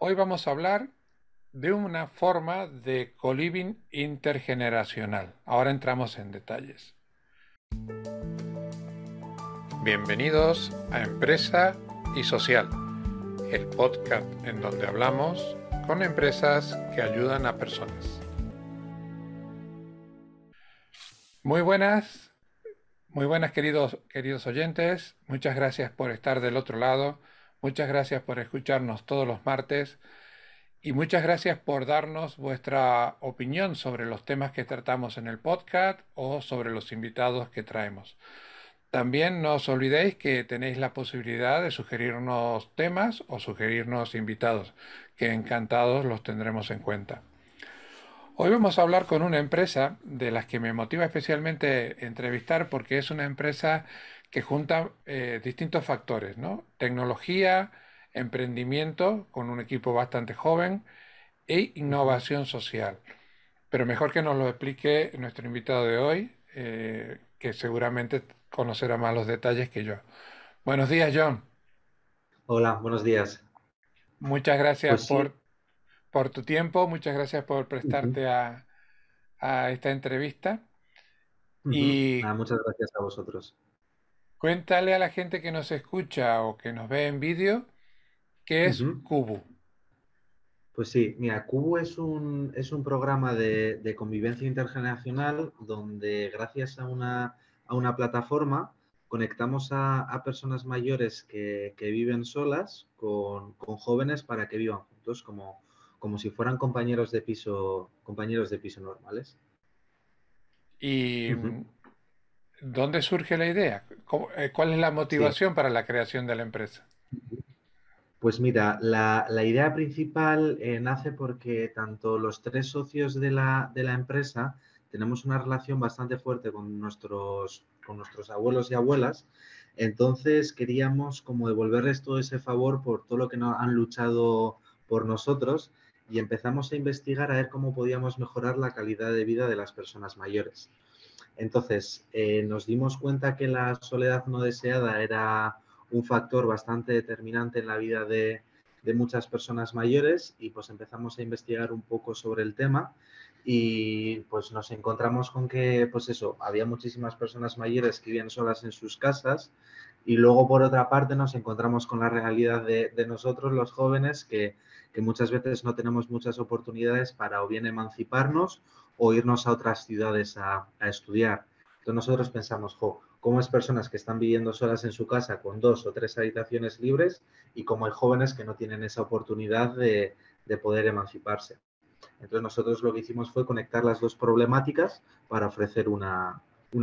Hoy vamos a hablar de una forma de coliving intergeneracional. Ahora entramos en detalles. Bienvenidos a Empresa y Social, el podcast en donde hablamos con empresas que ayudan a personas. Muy buenas, muy buenas queridos, queridos oyentes, muchas gracias por estar del otro lado, muchas gracias por escucharnos todos los martes y muchas gracias por darnos vuestra opinión sobre los temas que tratamos en el podcast o sobre los invitados que traemos. También no os olvidéis que tenéis la posibilidad de sugerirnos temas o sugerirnos invitados, que encantados los tendremos en cuenta. Hoy vamos a hablar con una empresa de las que me motiva especialmente entrevistar porque es una empresa que junta eh, distintos factores, ¿no? Tecnología, emprendimiento con un equipo bastante joven e innovación social. Pero mejor que nos lo explique nuestro invitado de hoy, eh, que seguramente conocerá más los detalles que yo. Buenos días, John. Hola, buenos días. Muchas gracias pues por, por tu tiempo, muchas gracias por prestarte a, esta entrevista. Y muchas gracias a vosotros. Cuéntale a la gente que nos escucha o que nos ve en vídeo qué es Cubu. Pues sí, mira, Cubu es un, es un programa de, convivencia intergeneracional donde gracias a una, a una plataforma conectamos a, personas mayores que, viven solas con, jóvenes para que vivan juntos, como, como si fueran compañeros de piso, compañeros de piso normales. ¿Y dónde surge la idea? Eh, ¿Cuál es la motivación para la creación de la empresa? Pues mira, la, idea principal eh, nace porque tanto los tres socios de la, empresa tenemos una relación bastante fuerte con nuestros, con nuestros abuelos y abuelas. Entonces queríamos como devolverles todo ese favor por todo lo que nos han luchado por nosotros y empezamos a investigar a ver cómo podíamos mejorar la calidad de vida de las personas mayores. Entonces, eh, nos dimos cuenta que la soledad no deseada era un factor bastante determinante en la vida de, muchas personas mayores y pues empezamos a investigar un poco sobre el tema y pues nos encontramos con que pues eso, había muchísimas personas mayores que vivían solas en sus casas y luego por otra parte nos encontramos con la realidad de, nosotros los jóvenes que, muchas veces no tenemos muchas oportunidades para o bien emanciparnos o irnos a otras ciudades a, a estudiar. Entonces nosotros pensamos, jo, cómo es personas que están viviendo solas en su casa con dos o tres habitaciones libres y cómo hay jóvenes que no tienen esa oportunidad de, poder emanciparse. Entonces nosotros lo que hicimos fue conectar las dos problemáticas para ofrecer una,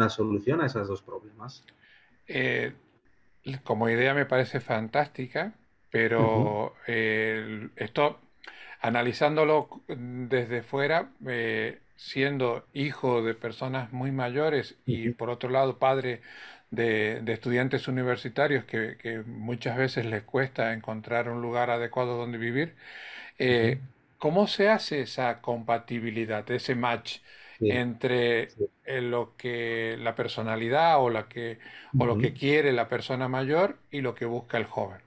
solución a esas dos problemas. Eh, como idea me parece fantástica, pero eh, esto, analizándolo desde fuera, eh, siendo hijo de personas muy mayores y por otro lado padre de, estudiantes universitarios que, muchas veces les cuesta encontrar un lugar adecuado donde vivir, eh, ¿cómo se hace esa compatibilidad, ese match entre eh, lo que la personalidad o, la que, o lo que quiere la persona mayor y lo que busca el joven?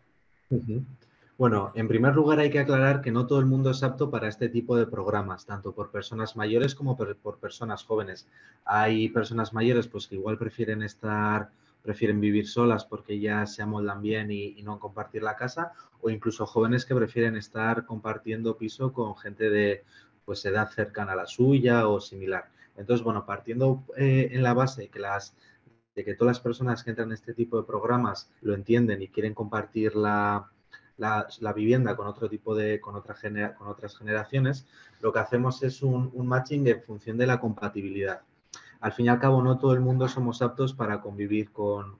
Bueno, en primer lugar hay que aclarar que no todo el mundo es apto para este tipo de programas, tanto por personas mayores como por, personas jóvenes. Hay personas mayores pues que igual prefieren estar, prefieren vivir solas porque ya se amoldan bien y, no compartir la casa, o incluso jóvenes que prefieren estar compartiendo piso con gente de pues edad cercana a la suya o similar. Entonces, bueno, partiendo eh, en la base que las de que todas las personas que entran en este tipo de programas lo entienden y quieren compartir la, la, vivienda con otro tipo de, con, otra con otras generaciones, lo que hacemos es un, matching en función de la compatibilidad. Al fin y al cabo, no todo el mundo somos aptos para convivir con,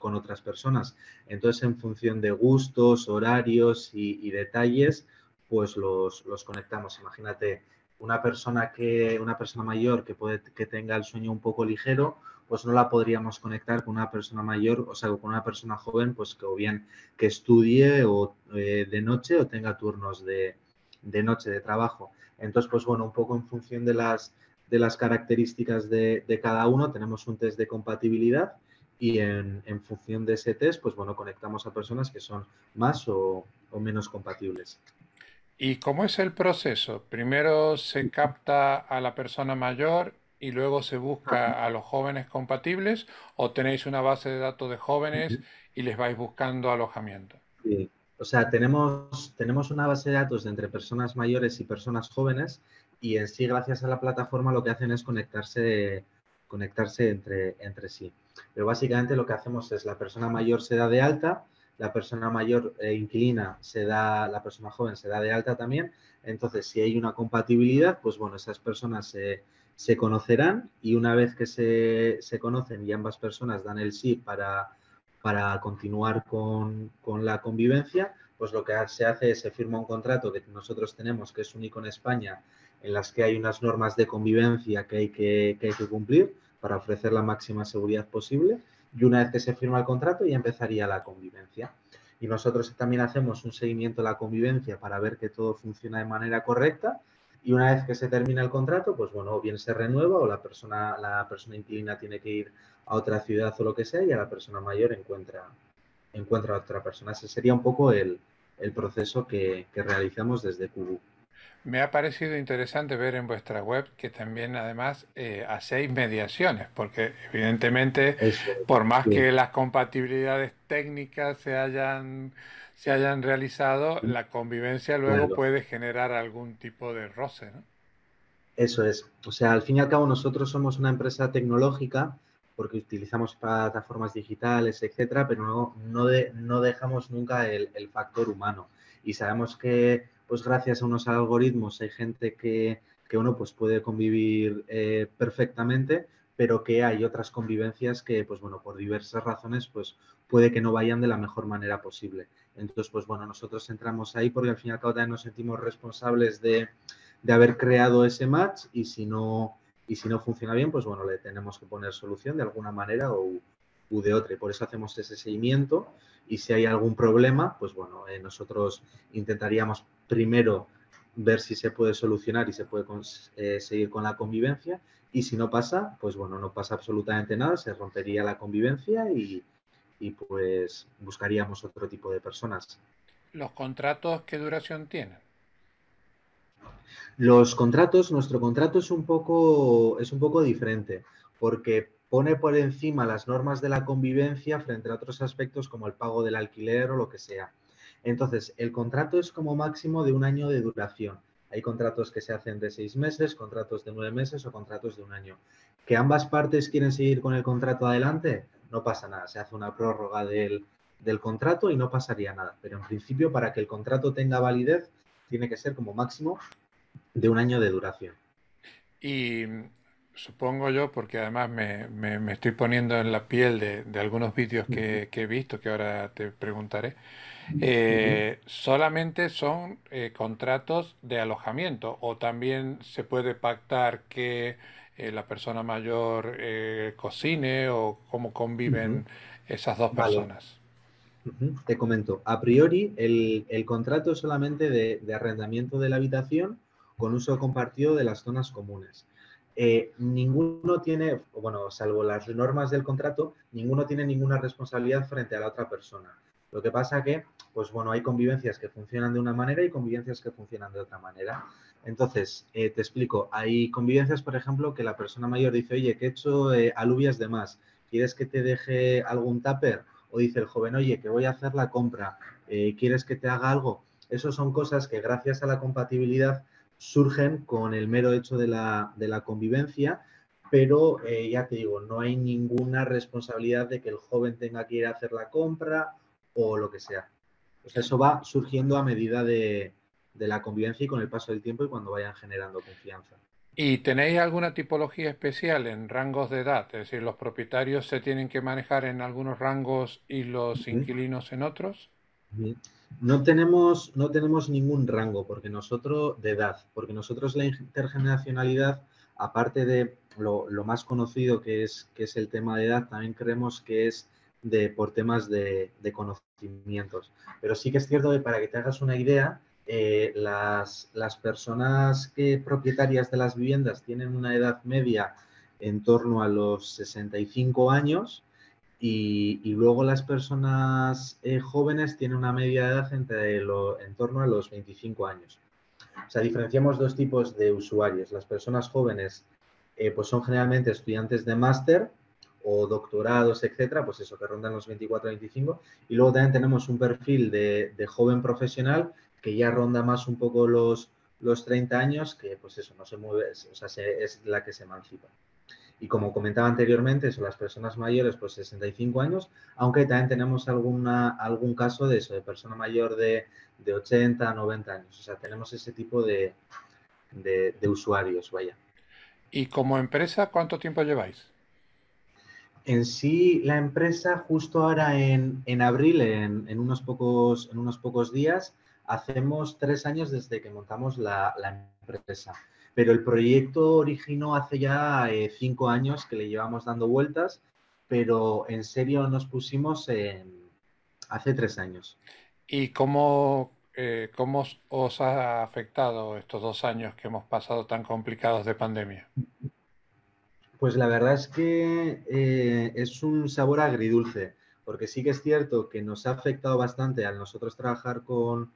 otras personas. Entonces, en función de gustos, horarios y, detalles, pues los, los, conectamos. Imagínate una persona que, una persona mayor que puede que tenga el sueño un poco ligero, pues no la podríamos conectar con una persona mayor, o sea, con una persona joven, pues que o bien que estudie o eh, de noche o tenga turnos de, noche de trabajo. Entonces, pues bueno, un poco en función de las, de las características de, cada uno, tenemos un test de compatibilidad y en, función de ese test, pues bueno, conectamos a personas que son más o, menos compatibles. ¿Y cómo es el proceso? Primero se capta a la persona mayor y luego se busca a los jóvenes compatibles o tenéis una base de datos de jóvenes y les vais buscando alojamiento. Sí. O sea, tenemos, tenemos una base de datos de entre personas mayores y personas jóvenes y en sí, gracias a la plataforma, lo que hacen es conectarse, conectarse entre, entre sí. Pero básicamente lo que hacemos es la persona mayor se da de alta, la persona mayor eh, inquilina se da, la persona joven se da de alta también. Entonces, si hay una compatibilidad, pues bueno, esas personas se, se conocerán y una vez que se, se, conocen y ambas personas dan el sí para para continuar con, la convivencia, pues lo que se hace es se firma un contrato que nosotros tenemos, que es único en España, en las que hay unas normas de convivencia que hay que, hay que cumplir para ofrecer la máxima seguridad posible. Y una vez que se firma el contrato, ya empezaría la convivencia. Y nosotros también hacemos un seguimiento de la convivencia para ver que todo funciona de manera correcta. Y una vez que se termina el contrato, pues bueno, o bien se renueva o la persona, la persona inquilina tiene que ir a otra ciudad o lo que sea y a la persona mayor encuentra, encuentra a otra persona. Ese sería un poco el, proceso que, realizamos desde Kubu. Me ha parecido interesante ver en vuestra web que también además eh, hacéis mediaciones, porque evidentemente por más que las compatibilidades técnicas se hayan, se hayan realizado, la convivencia luego puede generar algún tipo de roce, ¿no? Eso es. O sea, al fin y al cabo nosotros somos una empresa tecnológica porque utilizamos plataformas digitales, etcétera, pero no, no, no dejamos nunca el, factor humano. Y sabemos que, pues gracias a unos algoritmos hay gente que, uno pues puede convivir eh, perfectamente, pero que hay otras convivencias que, pues bueno, por diversas razones, pues puede que no vayan de la mejor manera posible. Entonces, pues bueno, nosotros entramos ahí porque al fin y al cabo también nos sentimos responsables de, de haber creado ese match y si no y si no funciona bien, pues bueno, le tenemos que poner solución de alguna manera o u de otra. Y por eso hacemos ese seguimiento y si hay algún problema, pues bueno, eh, nosotros intentaríamos primero ver si se puede solucionar y se puede eh, seguir con la convivencia y si no pasa, pues bueno, no pasa absolutamente nada, se rompería la convivencia y, y pues buscaríamos otro tipo de personas. ¿Los contratos qué duración tienen? Los contratos, nuestro contrato es un poco, es un poco diferente, porque pone por encima las normas de la convivencia frente a otros aspectos como el pago del alquiler o lo que sea. Entonces, el contrato es como máximo de un año de duración. Hay contratos que se hacen de seis meses, contratos de nueve meses o contratos de un año. Que ambas partes quieren seguir con el contrato adelante, no pasa nada. Se hace una prórroga del, del contrato y no pasaría nada. Pero en principio, para que el contrato tenga validez, tiene que ser como máximo de un año de duración. Y supongo yo, porque además me, estoy poniendo en la piel de, algunos vídeos que, he visto, que ahora te preguntaré, eh, solamente son eh, contratos de alojamiento o también se puede pactar que eh, la persona mayor cocine o cómo conviven esas dos personas. Te comento, a priori el, contrato es solamente de arrendamiento de la habitación con uso compartido de las zonas comunes. Eh, ninguno tiene, bueno, salvo las normas del contrato, ninguno tiene ninguna responsabilidad frente a la otra persona. Lo que pasa que, pues bueno, hay convivencias que funcionan de una manera y convivencias que funcionan de otra manera. Entonces, eh, te explico, hay convivencias, por ejemplo, que la persona mayor dice, oye, que he hecho eh, alubias de más, ¿quieres que te deje algún tupper? O dice el joven, oye, que voy a hacer la compra, ¿quieres que te haga algo? Eso son cosas que gracias a la compatibilidad surgen con el mero hecho de la, convivencia, pero eh, ya te digo, no hay ninguna responsabilidad de que el joven tenga que ir a hacer la compra o lo que sea. Pues eso va surgiendo a medida de, la convivencia y con el paso del tiempo y cuando vayan generando confianza. ¿Y tenéis alguna tipología especial en rangos de edad? Es decir, ¿los propietarios se tienen que manejar en algunos rangos y los inquilinos en otros? No tenemos, no tenemos ningún rango porque nosotros de edad, porque nosotros la intergeneracionalidad, aparte de lo, más conocido que es, que es el tema de edad, también creemos que es de, por temas de, conocimientos. Pero sí que es cierto que para que te hagas una idea, eh, las, las, personas que propietarias de las viviendas tienen una edad media en torno a los 65 años y, luego las personas eh, jóvenes tienen una media edad entre lo, en torno a los 25 años. o sea, diferenciamos dos tipos de usuarios. Las personas jóvenes, eh, pues son generalmente estudiantes de máster o doctorados, etcétera, pues eso, que rondan los 24 25. Y luego también tenemos un perfil de, joven profesional que ya ronda más un poco los, los 30 años, que pues eso, no se mueve, o sea, es la que se emancipa. Y como comentaba anteriormente, son las personas mayores, pues 65 años, aunque también tenemos alguna, algún caso de eso, de persona mayor de, de 80, 90 años. O sea, tenemos ese tipo de, de, usuarios, vaya. ¿Y como empresa cuánto tiempo lleváis? En sí, la empresa justo ahora en, en abril, en, en, unos pocos, en unos pocos días, hacemos tres años desde que montamos la, la empresa pero el proyecto originó hace ya eh, cinco años que le llevamos dando vueltas, pero en serio nos pusimos hace tres años. ¿Y cómo, eh, cómo os ha afectado estos dos años que hemos pasado tan complicados de pandemia? Pues la verdad es que eh, es un sabor agridulce, porque sí que es cierto que nos ha afectado bastante al nosotros trabajar con,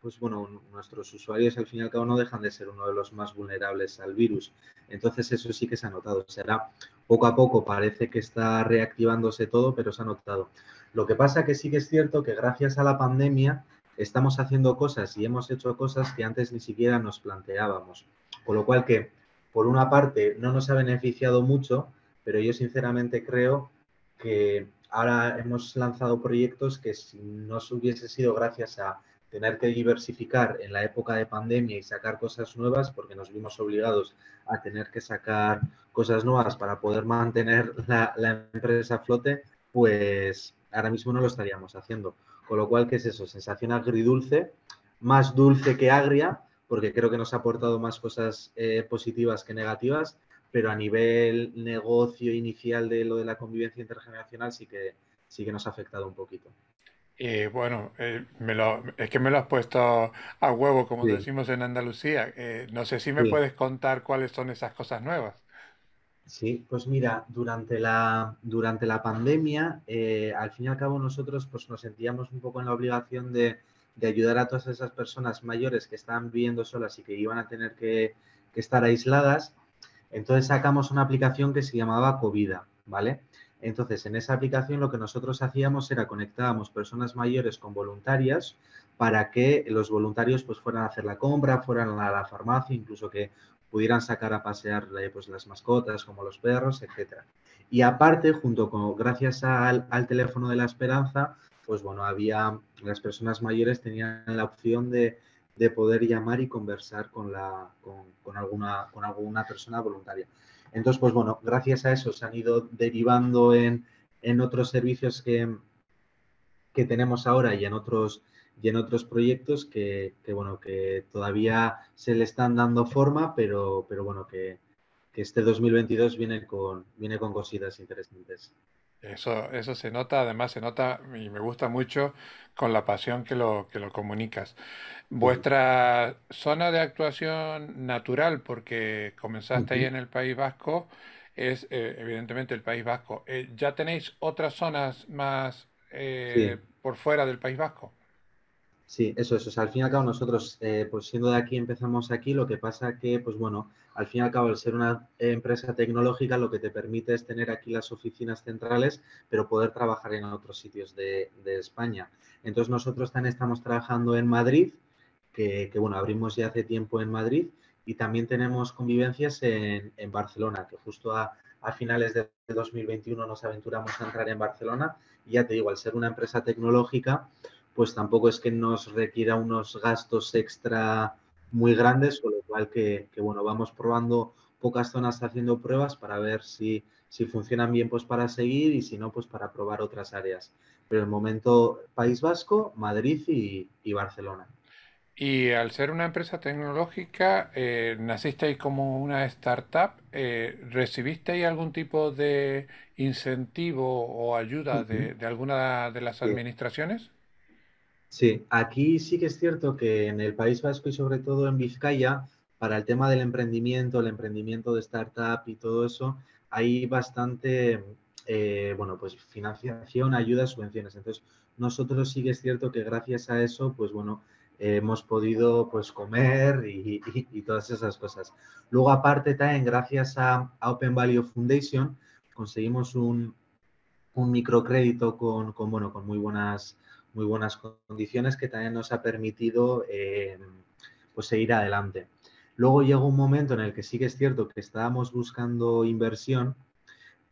pues bueno, nuestros usuarios al fin y al cabo no dejan de ser uno de los más vulnerables al virus. Entonces eso sí que se ha notado. Será poco a poco, parece que está reactivándose todo, pero se ha notado. Lo que pasa que sí que es cierto que gracias a la pandemia estamos haciendo cosas y hemos hecho cosas que antes ni siquiera nos planteábamos. Con lo cual que, por una parte, no nos ha beneficiado mucho, pero yo sinceramente creo que ahora hemos lanzado proyectos que si no hubiese sido gracias a tener que diversificar en la época de pandemia y sacar cosas nuevas, porque nos vimos obligados a tener que sacar cosas nuevas para poder mantener la, empresa a flote, pues ahora mismo no lo estaríamos haciendo. Con lo cual, ¿qué es eso? Sensación agridulce, más dulce que agria, porque creo que nos ha aportado más cosas eh, positivas que negativas, pero a nivel negocio inicial de lo de la convivencia intergeneracional sí que, sí que nos ha afectado un poquito. Eh, bueno, eh, me lo, es que me lo has puesto a huevo, como decimos en Andalucía. Eh, no sé si me puedes contar cuáles son esas cosas nuevas. Sí, pues mira, durante la, durante la pandemia, al fin y al cabo nosotros pues, nos sentíamos un poco en la obligación de, ayudar a todas esas personas mayores que estaban viviendo solas y que iban a tener que, que estar aisladas. Entonces sacamos una aplicación que se llamaba Covida, ¿vale? Entonces, en esa aplicación lo que nosotros hacíamos era conectábamos personas mayores con voluntarias para que los voluntarios pues fueran a hacer la compra, fueran a la farmacia, incluso que pudieran sacar a pasear eh, pues, las mascotas como los perros, etcétera. Y aparte, junto con, gracias al, teléfono de la esperanza, pues bueno, había, las personas mayores tenían la opción de, poder llamar y conversar con, la, con, alguna, con alguna persona voluntaria. Entonces, pues bueno, gracias a eso se han ido derivando en, otros servicios que, que, tenemos ahora y en otros, y en otros proyectos que, bueno, que todavía se le están dando forma, pero, pero bueno, que, que este 2022 viene con, viene con cositas interesantes. Eso, eso se nota, además se nota y me gusta mucho con la pasión que lo, que lo comunicas. Vuestra zona de actuación natural, porque comenzaste ahí en el País Vasco, es eh, evidentemente el País Vasco. Eh, ¿Ya tenéis otras zonas más eh, por fuera del País Vasco? Sí, eso es. Al fin y al cabo nosotros, eh, pues siendo de aquí, empezamos aquí. Lo que pasa que, pues bueno, al fin y al cabo, al ser una empresa tecnológica, lo que te permite es tener aquí las oficinas centrales, pero poder trabajar en otros sitios de, España. Entonces nosotros también estamos trabajando en Madrid, que, bueno, abrimos ya hace tiempo en Madrid, y también tenemos convivencias en, Barcelona, que justo a, a finales de 2021 nos aventuramos a entrar en Barcelona. Y ya te digo, al ser una empresa tecnológica, pues tampoco es que nos requiera unos gastos extra muy grandes, con lo cual que, bueno, vamos probando pocas zonas haciendo pruebas para ver si, si funcionan bien pues para seguir y si no pues para probar otras áreas. Pero el momento País Vasco, Madrid y, Barcelona. Y al ser una empresa tecnológica, eh, naciste ahí como una startup, eh, ¿recibiste algún tipo de incentivo o ayuda de, alguna de las administraciones? Sí, aquí sí que es cierto que en el País Vasco y sobre todo en Vizcaya, para el tema del emprendimiento, el emprendimiento de startup y todo eso, hay bastante, eh, bueno, pues financiación, ayuda, subvenciones. Entonces, nosotros sí que es cierto que gracias a eso, pues bueno, hemos podido pues comer y, todas esas cosas. Luego aparte también gracias a, Open Value Foundation conseguimos un, microcrédito con, bueno, con muy buenas, muy buenas condiciones que también nos ha permitido eh, pues seguir adelante. Luego llegó un momento en el que sí que es cierto que estábamos buscando inversión,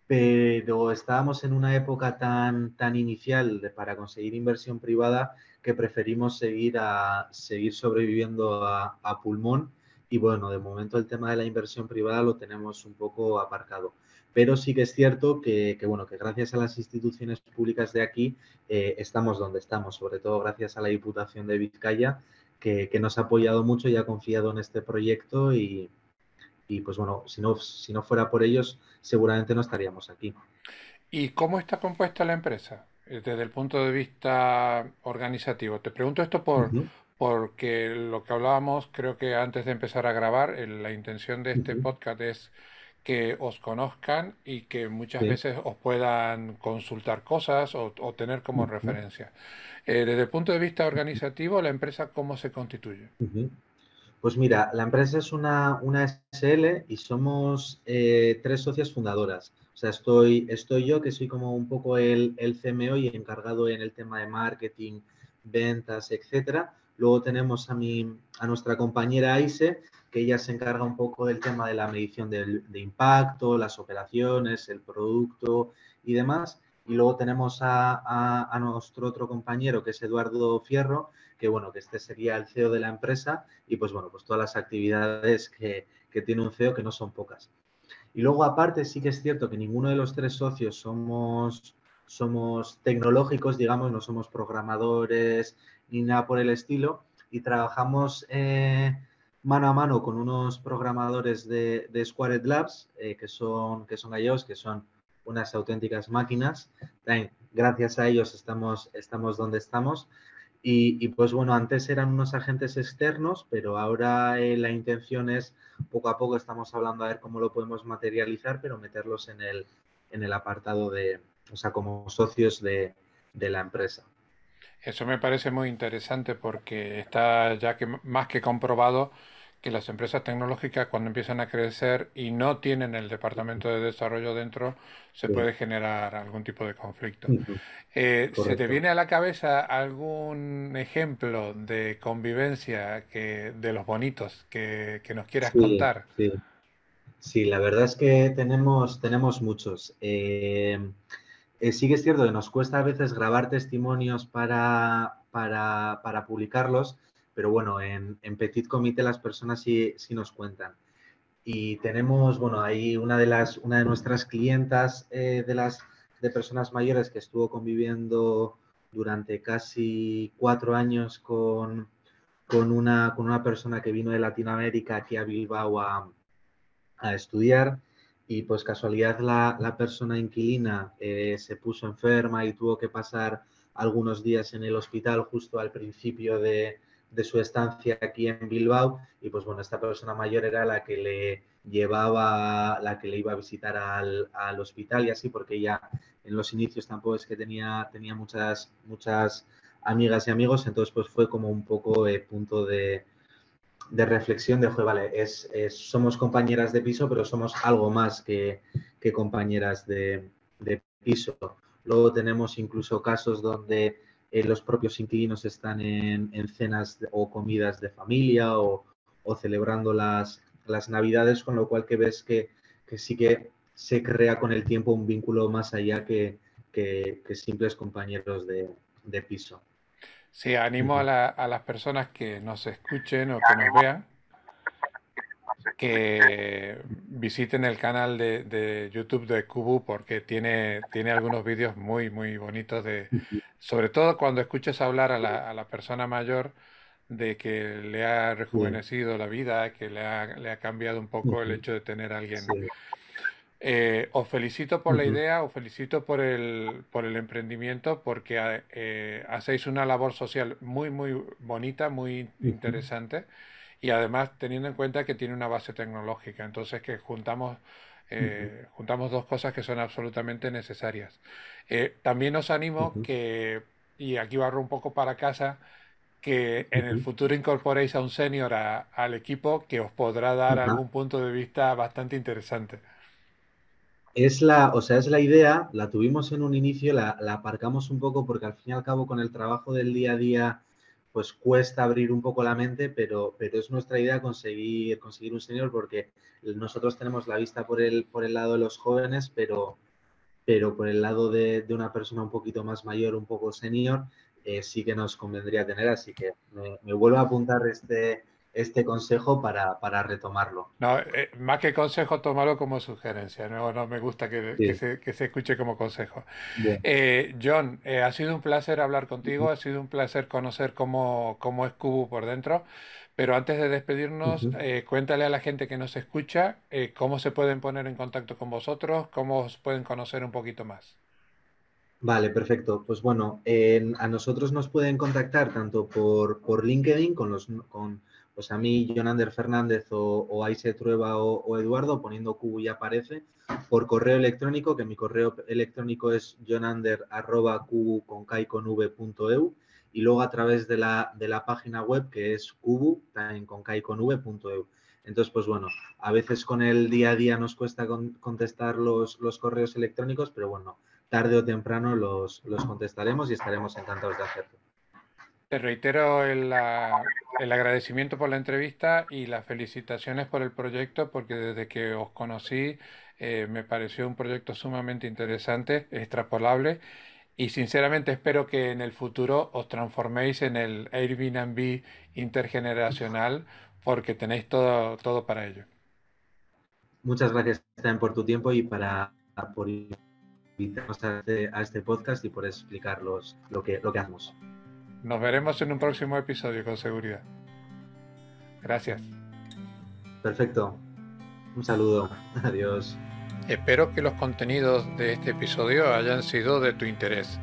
pero estábamos en una época tan, tan inicial de, para conseguir inversión privada que preferimos seguir, a, seguir sobreviviendo a, pulmón y bueno, de momento el tema de la inversión privada lo tenemos un poco aparcado. Pero sí que es cierto que, bueno, que gracias a las instituciones públicas de aquí eh, estamos donde estamos, sobre todo gracias a la Diputación de Vizcaya, que, nos ha apoyado mucho y ha confiado en este proyecto y, pues bueno, si no, si no fuera por ellos, seguramente no estaríamos aquí. ¿Y cómo está compuesta la empresa eh, desde el punto de vista organizativo? Te pregunto esto por, porque lo que hablábamos, creo que antes de empezar a grabar, la intención de este podcast es que os conozcan y que muchas veces os puedan consultar cosas o, tener como referencia. Eh, desde el punto de vista organizativo, ¿la empresa cómo se constituye? Pues mira, la empresa es una, una SL y somos eh, tres socias fundadoras. O sea, estoy, estoy yo, que soy como un poco el, el CMO y encargado en el tema de marketing, ventas, etcétera. Luego tenemos a, mi, a nuestra compañera Aise, que ella se encarga un poco del tema de la medición de impacto, las operaciones, el producto y demás. Y luego tenemos a, nuestro otro compañero, que es Eduardo Fierro, que bueno, que este sería el CEO de la empresa y pues bueno, pues todas las actividades que, tiene un CEO que no son pocas. Y luego aparte sí que es cierto que ninguno de los tres socios somos, somos tecnológicos, digamos, no somos programadores ni nada por el estilo y trabajamos eh, mano a mano con unos programadores de, de Squared Labs, eh, que, son, que son ellos, que son unas auténticas máquinas. gracias a ellos estamos, estamos donde estamos. Y, pues bueno, antes eran unos agentes externos, pero ahora eh, la intención es, poco a poco estamos hablando a ver cómo lo podemos materializar, pero meterlos en el, en el apartado de, o sea, como socios de, de la empresa. Eso me parece muy interesante porque está ya que más que comprobado que las empresas tecnológicas cuando empiezan a crecer y no tienen el departamento de desarrollo dentro, se puede generar algún tipo de conflicto. Eh, ¿Se te viene a la cabeza algún ejemplo de convivencia que, de los bonitos que, nos quieras contar? Sí. la verdad es que tenemos, tenemos muchos. Eh, eh, sí que es cierto nos cuesta a veces grabar testimonios para, para, para publicarlos, pero bueno, en, Petit Comité las personas sí, nos cuentan. Y tenemos, bueno, ahí una de, las, una de nuestras clientas eh, de las de personas mayores que estuvo conviviendo durante casi cuatro años con, con, una, con una persona que vino de Latinoamérica aquí a Bilbao a, estudiar y pues casualidad la, persona inquilina eh, se puso enferma y tuvo que pasar algunos días en el hospital justo al principio de, de su estancia aquí en Bilbao y pues bueno, esta persona mayor era la que le llevaba, la que le iba a visitar al, hospital y así, porque ya en los inicios tampoco es que tenía, tenía muchas, muchas amigas y amigos, entonces pues fue como un poco eh, punto de, reflexión de, vale, es, somos compañeras de piso, pero somos algo más que, compañeras de, de piso. Luego tenemos incluso casos donde eh, los propios inquilinos están en, cenas o comidas de familia o, celebrando las, las, navidades, con lo cual que ves que, sí que se crea con el tiempo un vínculo más allá que, simples compañeros de, piso. Sí, animo a, a, las personas que nos escuchen o que nos vean que visiten el canal de, YouTube de Kubu porque tiene, tiene algunos vídeos muy, muy bonitos de, sobre todo cuando escuches hablar a la, a la persona mayor de que le ha rejuvenecido la vida, que le ha, le ha cambiado un poco el hecho de tener a alguien. Eh, os felicito por la idea, os felicito por el, por el emprendimiento, porque eh, hacéis una labor social muy, muy bonita, muy interesante y además teniendo en cuenta que tiene una base tecnológica, entonces que juntamos, eh, juntamos dos cosas que son absolutamente necesarias. Eh, también os animo que, y aquí barro un poco para casa, que en el futuro incorporéis a un senior al equipo que os podrá dar algún punto de vista bastante interesante. Es la, o sea, es la idea, la tuvimos en un inicio, la, la, aparcamos un poco porque al fin y al cabo con el trabajo del día a día, pues cuesta abrir un poco la mente, pero, pero es nuestra idea conseguir, conseguir un senior porque nosotros tenemos la vista por el, por el lado de los jóvenes, pero, pero por el lado de, de una persona un poquito más mayor, un poco senior, eh, sí que nos convendría tener, así que me vuelvo a apuntar este, este consejo para, para retomarlo. No, eh, más que consejo, tómalo como sugerencia. No, no me gusta que, que, se, que se, escuche como consejo. Eh, John, eh, ha sido un placer hablar contigo, ha sido un placer conocer cómo, cómo es Cubo por dentro. Pero antes de despedirnos, uh -huh. eh, cuéntale a la gente que nos escucha eh, cómo se pueden poner en contacto con vosotros, cómo os pueden conocer un poquito más. Vale, perfecto. Pues bueno, eh, a nosotros nos pueden contactar tanto por, por LinkedIn con los con pues a mí, Jonander Fernández o, o Aise Trueba o, Eduardo, poniendo Cubo ya aparece, por correo electrónico, que mi correo electrónico es jonander.cubu.eu y luego a través de la, de la página web que es cubu, también con v.eu. Entonces, pues bueno, a veces con el día a día nos cuesta con, contestar los, los, correos electrónicos, pero bueno, tarde o temprano los, los contestaremos y estaremos encantados de hacerlo. Te reitero el, el, agradecimiento por la entrevista y las felicitaciones por el proyecto, porque desde que os conocí eh, me pareció un proyecto sumamente interesante, extrapolable, y sinceramente espero que en el futuro os transforméis en el Airbnb intergeneracional, porque tenéis todo, todo para ello. Muchas gracias también por tu tiempo y para por invitarnos a este, a este podcast y por explicar los, lo, que, lo que hacemos. Nos veremos en un próximo episodio, con seguridad. Gracias. Perfecto. Un saludo. Adiós. Espero que los contenidos de este episodio hayan sido de tu interés.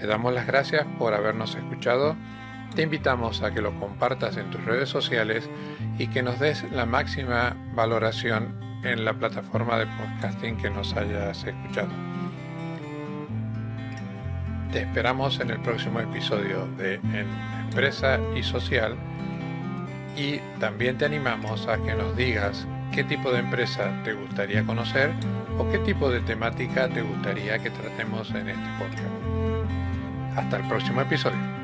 Te damos las gracias por habernos escuchado. Te invitamos a que lo compartas en tus redes sociales y que nos des la máxima valoración en la plataforma de podcasting que nos hayas escuchado. Te esperamos en el próximo episodio de En Empresa y Social y también te animamos a que nos digas qué tipo de empresa te gustaría conocer o qué tipo de temática te gustaría que tratemos en este podcast. Hasta el próximo episodio.